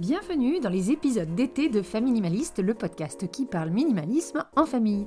Bienvenue dans les épisodes d'été de Faminimaliste, le podcast qui parle minimalisme en famille.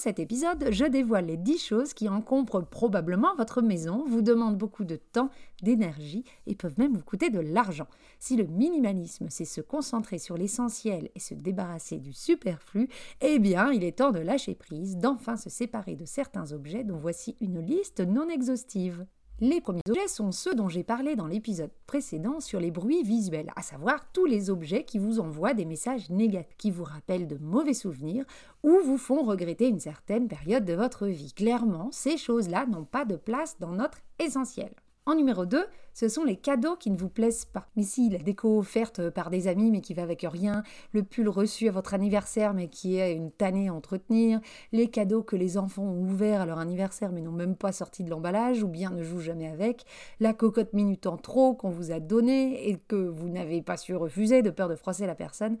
Cet épisode, je dévoile les 10 choses qui encombrent probablement votre maison, vous demandent beaucoup de temps, d'énergie et peuvent même vous coûter de l'argent. Si le minimalisme, c'est se concentrer sur l'essentiel et se débarrasser du superflu, eh bien, il est temps de lâcher prise, d'enfin se séparer de certains objets dont voici une liste non exhaustive. Les premiers objets sont ceux dont j'ai parlé dans l'épisode précédent sur les bruits visuels, à savoir tous les objets qui vous envoient des messages négatifs, qui vous rappellent de mauvais souvenirs ou vous font regretter une certaine période de votre vie. Clairement, ces choses-là n'ont pas de place dans notre essentiel. En numéro 2, ce sont les cadeaux qui ne vous plaisent pas. Mais si la déco offerte par des amis mais qui va avec rien, le pull reçu à votre anniversaire mais qui est une tannée à entretenir, les cadeaux que les enfants ont ouverts à leur anniversaire mais n'ont même pas sorti de l'emballage ou bien ne jouent jamais avec, la cocotte minute en trop qu'on vous a donnée et que vous n'avez pas su refuser de peur de froisser la personne.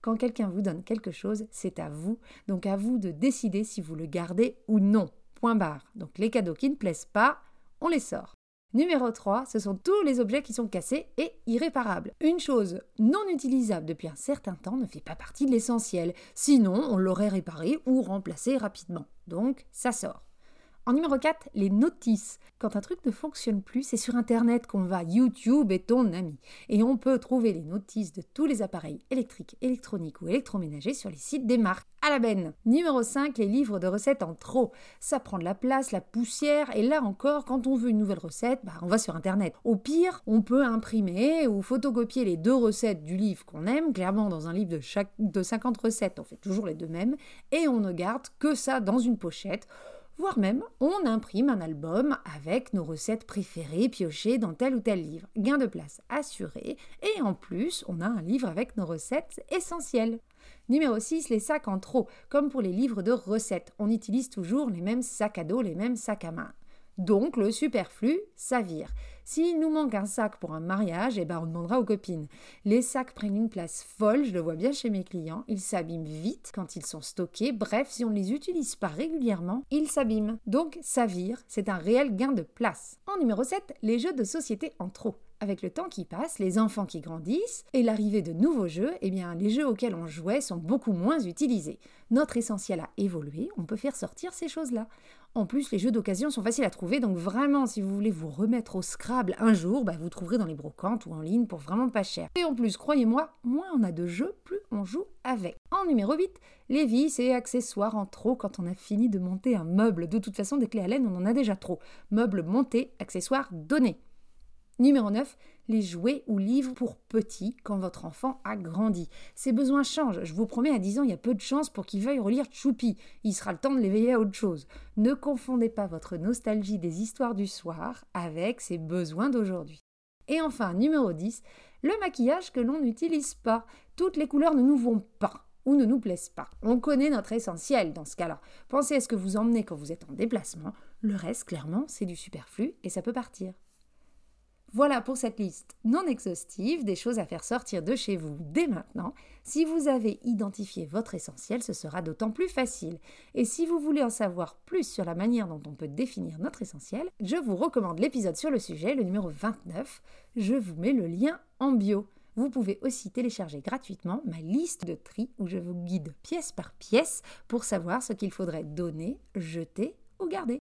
Quand quelqu'un vous donne quelque chose, c'est à vous, donc à vous de décider si vous le gardez ou non. Point barre. Donc les cadeaux qui ne plaisent pas, on les sort. Numéro 3, ce sont tous les objets qui sont cassés et irréparables. Une chose non utilisable depuis un certain temps ne fait pas partie de l'essentiel, sinon on l'aurait réparé ou remplacé rapidement. Donc ça sort. En numéro 4, les notices. Quand un truc ne fonctionne plus, c'est sur Internet qu'on va. YouTube est ton ami. Et on peut trouver les notices de tous les appareils électriques, électroniques ou électroménagers sur les sites des marques. À la benne. Numéro 5, les livres de recettes en trop. Ça prend de la place, la poussière. Et là encore, quand on veut une nouvelle recette, bah, on va sur Internet. Au pire, on peut imprimer ou photocopier les deux recettes du livre qu'on aime. Clairement, dans un livre de, de 50 recettes, on fait toujours les deux mêmes. Et on ne garde que ça dans une pochette voire même on imprime un album avec nos recettes préférées piochées dans tel ou tel livre. Gain de place assuré, et en plus on a un livre avec nos recettes essentielles. Numéro 6, les sacs en trop. Comme pour les livres de recettes, on utilise toujours les mêmes sacs à dos, les mêmes sacs à main. Donc le superflu s'avire. S'il nous manque un sac pour un mariage, eh ben on demandera aux copines. Les sacs prennent une place folle, je le vois bien chez mes clients. Ils s'abîment vite quand ils sont stockés. Bref, si on ne les utilise pas régulièrement, ils s'abîment. Donc s'avire, c'est un réel gain de place. En numéro 7, les jeux de société en trop. Avec le temps qui passe, les enfants qui grandissent et l'arrivée de nouveaux jeux, eh bien, les jeux auxquels on jouait sont beaucoup moins utilisés. Notre essentiel a évolué, on peut faire sortir ces choses-là. En plus, les jeux d'occasion sont faciles à trouver, donc vraiment, si vous voulez vous remettre au Scrabble un jour, bah, vous trouverez dans les brocantes ou en ligne pour vraiment pas cher. Et en plus, croyez-moi, moins on a de jeux, plus on joue avec. En numéro 8, les vis et accessoires en trop quand on a fini de monter un meuble. De toute façon, des clés à laine, on en a déjà trop. Meubles montés, accessoires donnés. Numéro 9, les jouets ou livres pour petits quand votre enfant a grandi. Ses besoins changent. Je vous promets, à 10 ans, il y a peu de chances pour qu'il veuille relire Choupi. Il sera le temps de l'éveiller à autre chose. Ne confondez pas votre nostalgie des histoires du soir avec ses besoins d'aujourd'hui. Et enfin, numéro 10, le maquillage que l'on n'utilise pas. Toutes les couleurs ne nous vont pas ou ne nous plaisent pas. On connaît notre essentiel dans ce cas-là. Pensez à ce que vous emmenez quand vous êtes en déplacement. Le reste, clairement, c'est du superflu et ça peut partir. Voilà pour cette liste non exhaustive des choses à faire sortir de chez vous dès maintenant. Si vous avez identifié votre essentiel, ce sera d'autant plus facile. Et si vous voulez en savoir plus sur la manière dont on peut définir notre essentiel, je vous recommande l'épisode sur le sujet, le numéro 29. Je vous mets le lien en bio. Vous pouvez aussi télécharger gratuitement ma liste de tri où je vous guide pièce par pièce pour savoir ce qu'il faudrait donner, jeter ou garder.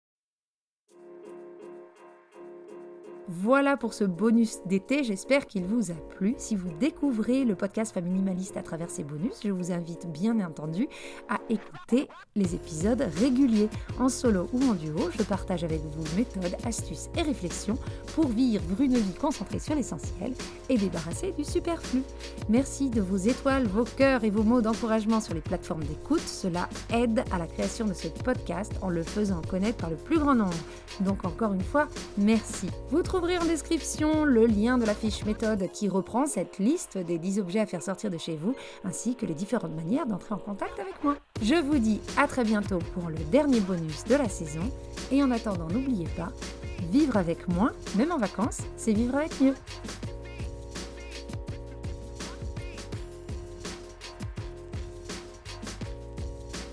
Voilà pour ce bonus d'été, j'espère qu'il vous a plu. Si vous découvrez le podcast Minimaliste à travers ces bonus, je vous invite bien entendu à écouter les épisodes réguliers. En solo ou en duo, je partage avec vous méthodes, astuces et réflexions pour vivre une vie concentrée sur l'essentiel et débarrassée du superflu. Merci de vos étoiles, vos cœurs et vos mots d'encouragement sur les plateformes d'écoute. Cela aide à la création de ce podcast en le faisant connaître par le plus grand nombre. Donc encore une fois, merci. Vous trouverez en description le lien de la fiche méthode qui reprend cette liste des 10 objets à faire sortir de chez vous, ainsi que les différentes manières d'entrer en contact avec moi. Je vous dis à très bientôt pour le dernier bonus de la saison et en attendant, n'oubliez pas, Vivre avec moins, même en vacances, c'est vivre avec mieux.